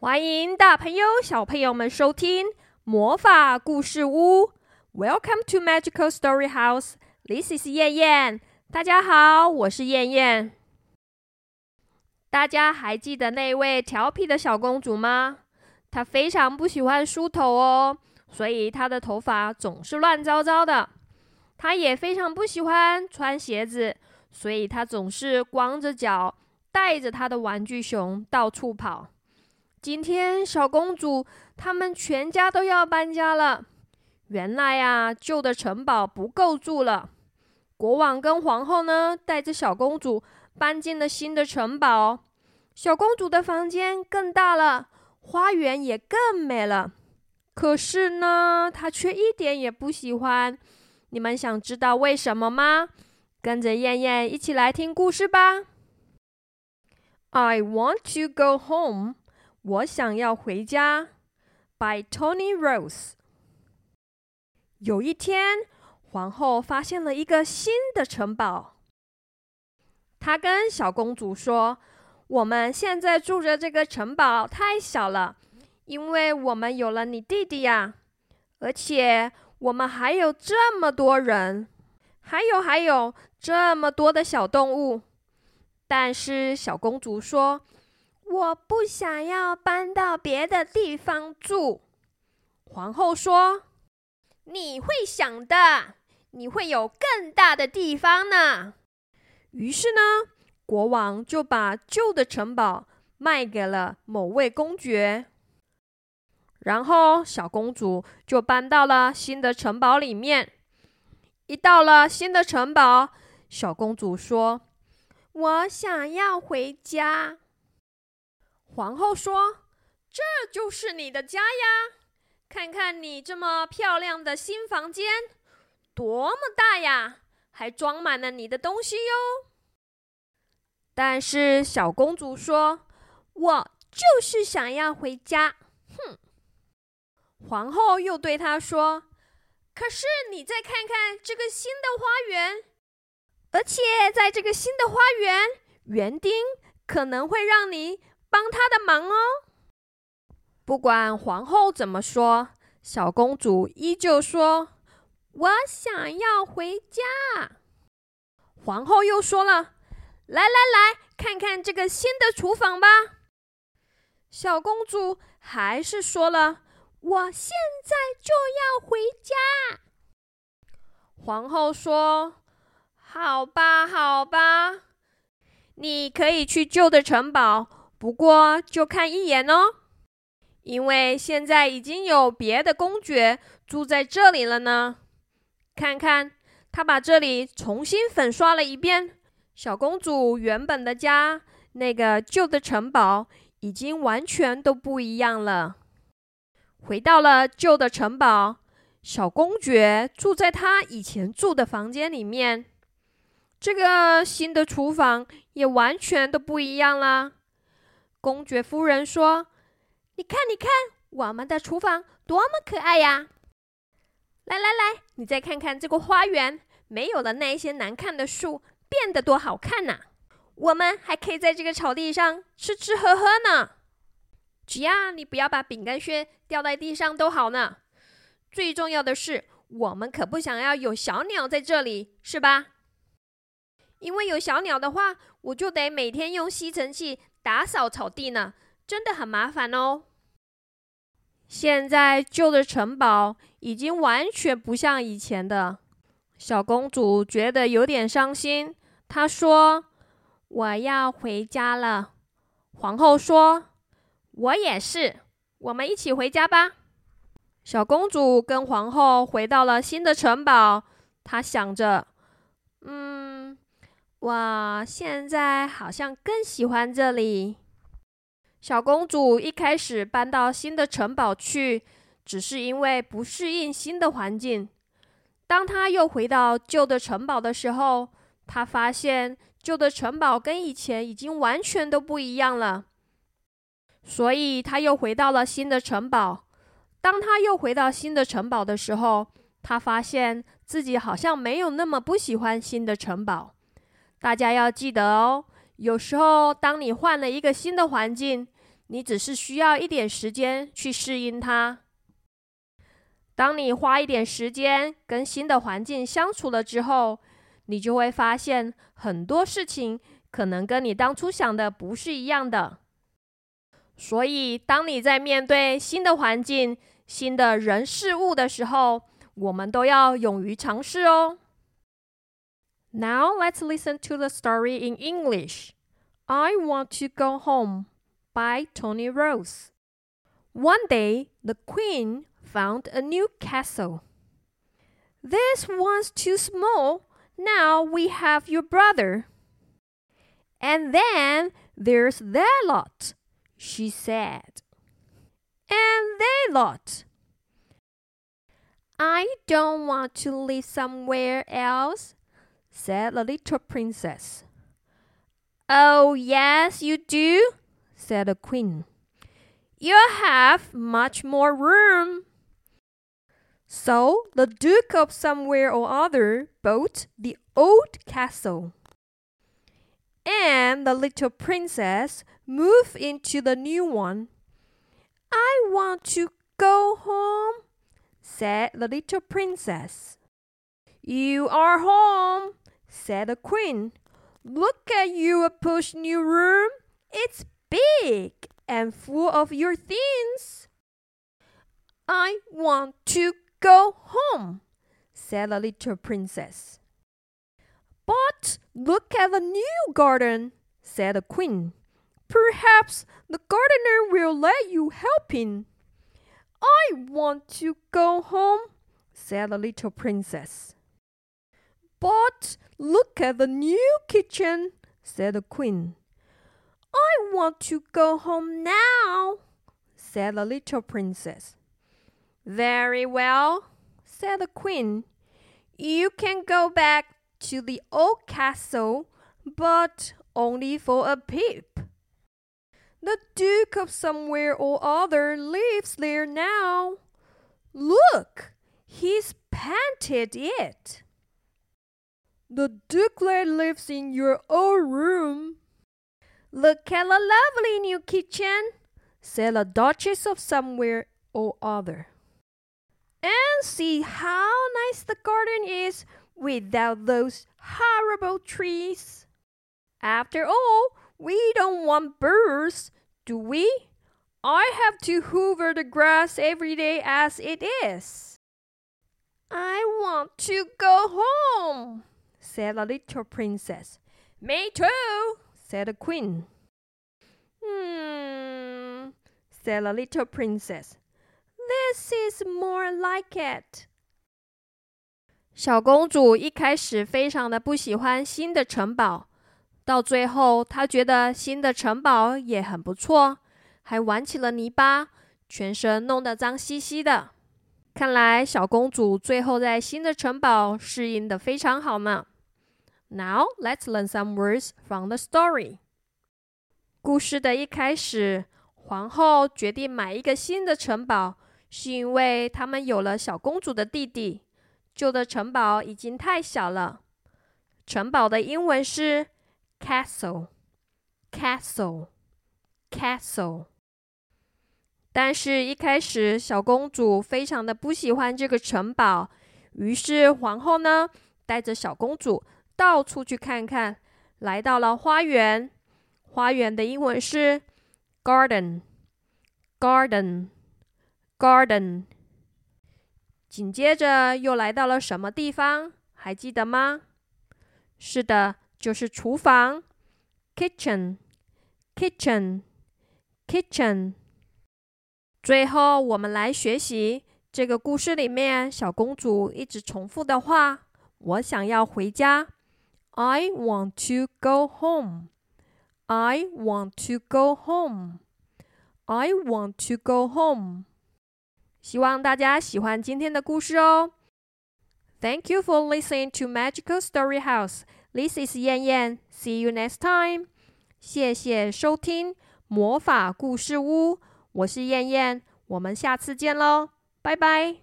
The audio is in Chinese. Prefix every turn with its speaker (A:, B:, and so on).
A: 欢迎大朋友、小朋友们收听魔法故事屋。Welcome to Magical Story House. This is 燕燕。大家好，我是燕燕。大家还记得那位调皮的小公主吗？她非常不喜欢梳头哦，所以她的头发总是乱糟糟的。她也非常不喜欢穿鞋子，所以她总是光着脚，带着她的玩具熊到处跑。今天，小公主他们全家都要搬家了。原来呀，旧的城堡不够住了。国王跟皇后呢，带着小公主搬进了新的城堡。小公主的房间更大了，花园也更美了。可是呢，她却一点也不喜欢。你们想知道为什么吗？跟着燕燕一起来听故事吧。I want to go home。我想要回家。By Tony Rose。有一天，皇后发现了一个新的城堡。她跟小公主说：“我们现在住着这个城堡太小了，因为我们有了你弟弟呀，而且我们还有这么多人，还有还有这么多的小动物。”但是小公主说：“我不想要搬到别的地方住。”皇后说。你会想的，你会有更大的地方呢。于是呢，国王就把旧的城堡卖给了某位公爵，然后小公主就搬到了新的城堡里面。一到了新的城堡，小公主说：“我想要回家。”皇后说：“这就是你的家呀。”看看你这么漂亮的新房间，多么大呀！还装满了你的东西哟。但是小公主说：“我就是想要回家。”哼！皇后又对她说：“可是你再看看这个新的花园，而且在这个新的花园，园丁可能会让你帮他的忙哦。”不管皇后怎么说，小公主依旧说：“我想要回家。”皇后又说了：“来来来，看看这个新的厨房吧。”小公主还是说了：“我现在就要回家。”皇后说：“好吧，好吧，你可以去旧的城堡，不过就看一眼哦。”因为现在已经有别的公爵住在这里了呢。看看，他把这里重新粉刷了一遍。小公主原本的家，那个旧的城堡，已经完全都不一样了。回到了旧的城堡，小公爵住在他以前住的房间里面。这个新的厨房也完全都不一样了。公爵夫人说。你看，你看，我们的厨房多么可爱呀！来来来，你再看看这个花园，没有了那些难看的树，变得多好看呐！我们还可以在这个草地上吃吃喝喝呢。只要你不要把饼干屑掉在地上都好呢。最重要的是，我们可不想要有小鸟在这里，是吧？因为有小鸟的话，我就得每天用吸尘器打扫草地呢，真的很麻烦哦。现在旧的城堡已经完全不像以前的。小公主觉得有点伤心。她说：“我要回家了。”皇后说：“我也是，我们一起回家吧。”小公主跟皇后回到了新的城堡。她想着：“嗯，我现在好像更喜欢这里。”小公主一开始搬到新的城堡去，只是因为不适应新的环境。当她又回到旧的城堡的时候，她发现旧的城堡跟以前已经完全都不一样了。所以她又回到了新的城堡。当她又回到新的城堡的时候，她发现自己好像没有那么不喜欢新的城堡。大家要记得哦。有时候，当你换了一个新的环境，你只是需要一点时间去适应它。当你花一点时间跟新的环境相处了之后，你就会发现很多事情可能跟你当初想的不是一样的。所以，当你在面对新的环境、新的人事物的时候，我们都要勇于尝试哦。Now let's listen to the story in English. I want to go home by Tony Rose. One day, the queen found a new castle. This one's too small. Now we have your brother. And then there's their lot, she said. And they lot. I don't want to live somewhere else, said the little princess. Oh, yes, you do, said the queen. You have much more room. So the Duke of somewhere or other built the old castle. And the little princess moved into the new one. I want to go home, said the little princess. You are home, said the queen. Look at your push new room. It's big and full of your things. I want to go home, said the little princess. But look at the new garden, said the queen. Perhaps the gardener will let you help him. I want to go home, said the little princess. But look at the new kitchen, said the queen. I want to go home now, said the little princess. Very well, said the queen. You can go back to the old castle, but only for a peep. The Duke of somewhere or other lives there now. Look, he's painted it. The Dukelet lives in your old room. Look at the lovely new kitchen, said the Duchess of somewhere or other. And see how nice the garden is without those horrible trees. After all, we don't want birds, do we? I have to hoover the grass every day as it is. I want to go home, said the little princess. Me too, said the queen. Hmm, said the little princess. This is more like it. 小公主一开始非常的不喜欢新的城堡，到最后她觉得新的城堡也很不错，还玩起了泥巴，全身弄得脏兮兮的。看来小公主最后在新的城堡适应的非常好呢。Now let's learn some words from the story. 故事的一开始，皇后决定买一个新的城堡，是因为他们有了小公主的弟弟。旧的城堡已经太小了。城堡的英文是 castle，castle，castle。但是，一开始小公主非常的不喜欢这个城堡，于是皇后呢带着小公主到处去看看，来到了花园。花园的英文是 garden，garden，garden。紧接着又来到了什么地方？还记得吗？是的，就是厨房，kitchen，kitchen，kitchen。最后，我们来学习这个故事里面小公主一直重复的话：“我想要回家。” I want to go home. I want to go home. I want to go home. 希望大家喜欢今天的故事哦。Thank you for listening to Magical Story House. This is 燕燕。See you next time. 谢谢收听魔法故事屋。我是燕燕，我们下次见喽，拜拜。